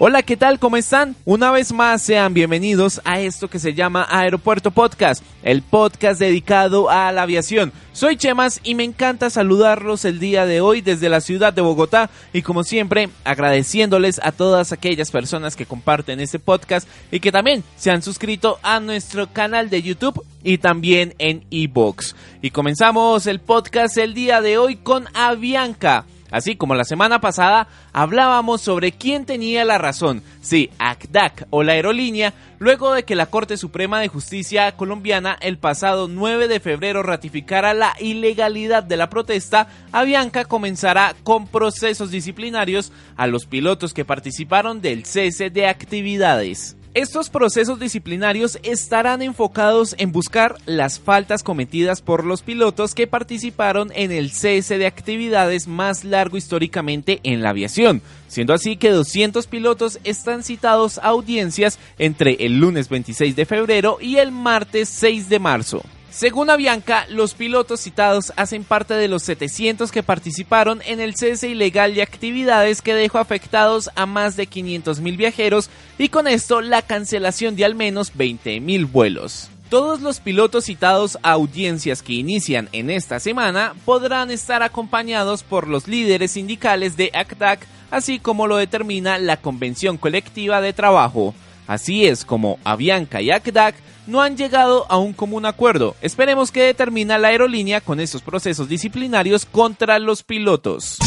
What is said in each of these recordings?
Hola, ¿qué tal? ¿Cómo están? Una vez más sean bienvenidos a esto que se llama Aeropuerto Podcast, el podcast dedicado a la aviación. Soy Chemas y me encanta saludarlos el día de hoy desde la ciudad de Bogotá y como siempre agradeciéndoles a todas aquellas personas que comparten este podcast y que también se han suscrito a nuestro canal de YouTube y también en eBooks. Y comenzamos el podcast el día de hoy con Avianca. Así como la semana pasada hablábamos sobre quién tenía la razón, si ACDAC o la aerolínea, luego de que la Corte Suprema de Justicia colombiana el pasado 9 de febrero ratificara la ilegalidad de la protesta, Avianca comenzará con procesos disciplinarios a los pilotos que participaron del cese de actividades. Estos procesos disciplinarios estarán enfocados en buscar las faltas cometidas por los pilotos que participaron en el cese de actividades más largo históricamente en la aviación, siendo así que 200 pilotos están citados a audiencias entre el lunes 26 de febrero y el martes 6 de marzo. Según Avianca, los pilotos citados hacen parte de los 700 que participaron en el cese ilegal de actividades que dejó afectados a más de 500.000 viajeros y con esto la cancelación de al menos 20.000 vuelos. Todos los pilotos citados a audiencias que inician en esta semana podrán estar acompañados por los líderes sindicales de ACTAC, así como lo determina la Convención Colectiva de Trabajo. Así es como Avianca y ACDAC no han llegado a un común acuerdo. Esperemos que determina la aerolínea con estos procesos disciplinarios contra los pilotos.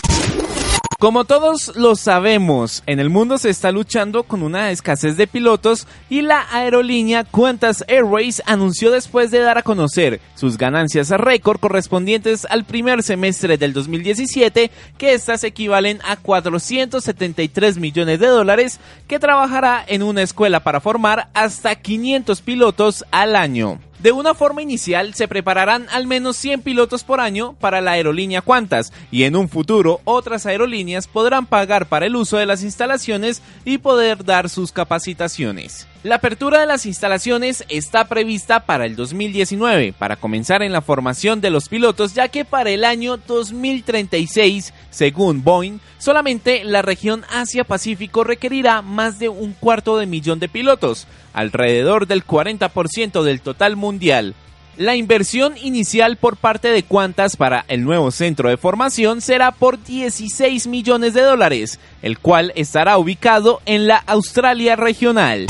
Como todos lo sabemos, en el mundo se está luchando con una escasez de pilotos y la aerolínea Qantas Airways anunció después de dar a conocer sus ganancias a récord correspondientes al primer semestre del 2017 que estas equivalen a 473 millones de dólares que trabajará en una escuela para formar hasta 500 pilotos al año. De una forma inicial se prepararán al menos 100 pilotos por año para la aerolínea Qantas y en un futuro otras aerolíneas podrán pagar para el uso de las instalaciones y poder dar sus capacitaciones. La apertura de las instalaciones está prevista para el 2019, para comenzar en la formación de los pilotos, ya que para el año 2036, según Boeing, solamente la región Asia-Pacífico requerirá más de un cuarto de millón de pilotos, alrededor del 40% del total mundial. La inversión inicial por parte de Qantas para el nuevo centro de formación será por 16 millones de dólares, el cual estará ubicado en la Australia regional.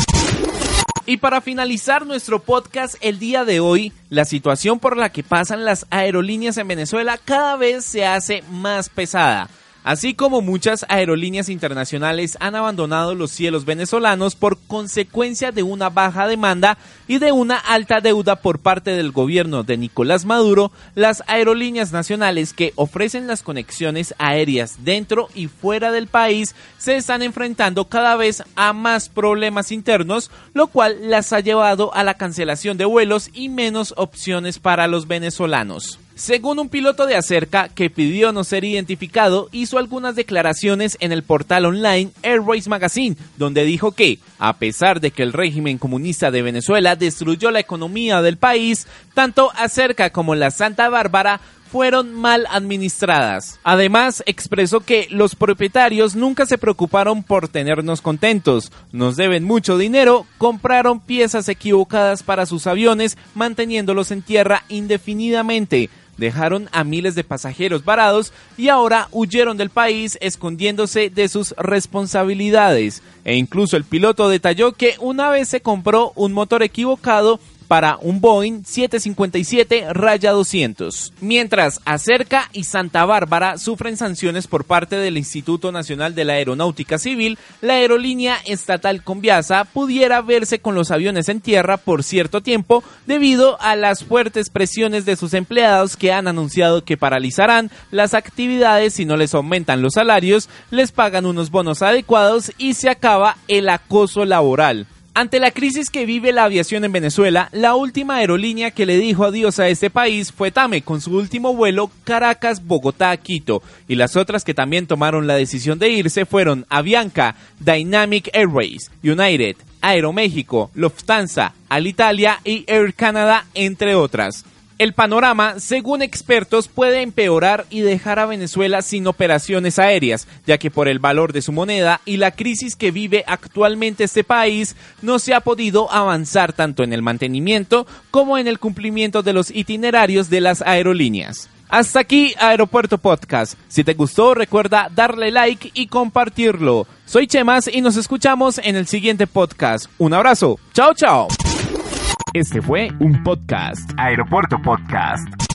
Y para finalizar nuestro podcast el día de hoy, la situación por la que pasan las aerolíneas en Venezuela cada vez se hace más pesada. Así como muchas aerolíneas internacionales han abandonado los cielos venezolanos por consecuencia de una baja demanda y de una alta deuda por parte del gobierno de Nicolás Maduro, las aerolíneas nacionales que ofrecen las conexiones aéreas dentro y fuera del país se están enfrentando cada vez a más problemas internos, lo cual las ha llevado a la cancelación de vuelos y menos opciones para los venezolanos. Según un piloto de Acerca que pidió no ser identificado, hizo algunas declaraciones en el portal online Airways Magazine, donde dijo que, a pesar de que el régimen comunista de Venezuela destruyó la economía del país, tanto Acerca como la Santa Bárbara fueron mal administradas. Además, expresó que los propietarios nunca se preocuparon por tenernos contentos, nos deben mucho dinero, compraron piezas equivocadas para sus aviones, manteniéndolos en tierra indefinidamente, dejaron a miles de pasajeros varados y ahora huyeron del país escondiéndose de sus responsabilidades. E incluso el piloto detalló que una vez se compró un motor equivocado para un Boeing 757 Raya 200. Mientras Acerca y Santa Bárbara sufren sanciones por parte del Instituto Nacional de la Aeronáutica Civil, la aerolínea estatal Conviasa pudiera verse con los aviones en tierra por cierto tiempo debido a las fuertes presiones de sus empleados que han anunciado que paralizarán las actividades si no les aumentan los salarios, les pagan unos bonos adecuados y se acaba el acoso laboral. Ante la crisis que vive la aviación en Venezuela, la última aerolínea que le dijo adiós a este país fue TAME con su último vuelo Caracas-Bogotá-Quito y las otras que también tomaron la decisión de irse fueron Avianca, Dynamic Airways, United, Aeroméxico, Lufthansa, Alitalia y Air Canada, entre otras. El panorama, según expertos, puede empeorar y dejar a Venezuela sin operaciones aéreas, ya que por el valor de su moneda y la crisis que vive actualmente este país, no se ha podido avanzar tanto en el mantenimiento como en el cumplimiento de los itinerarios de las aerolíneas. Hasta aquí Aeropuerto Podcast. Si te gustó, recuerda darle like y compartirlo. Soy Chemas y nos escuchamos en el siguiente podcast. Un abrazo. Chao, chao. Este fue un podcast, Aeropuerto Podcast.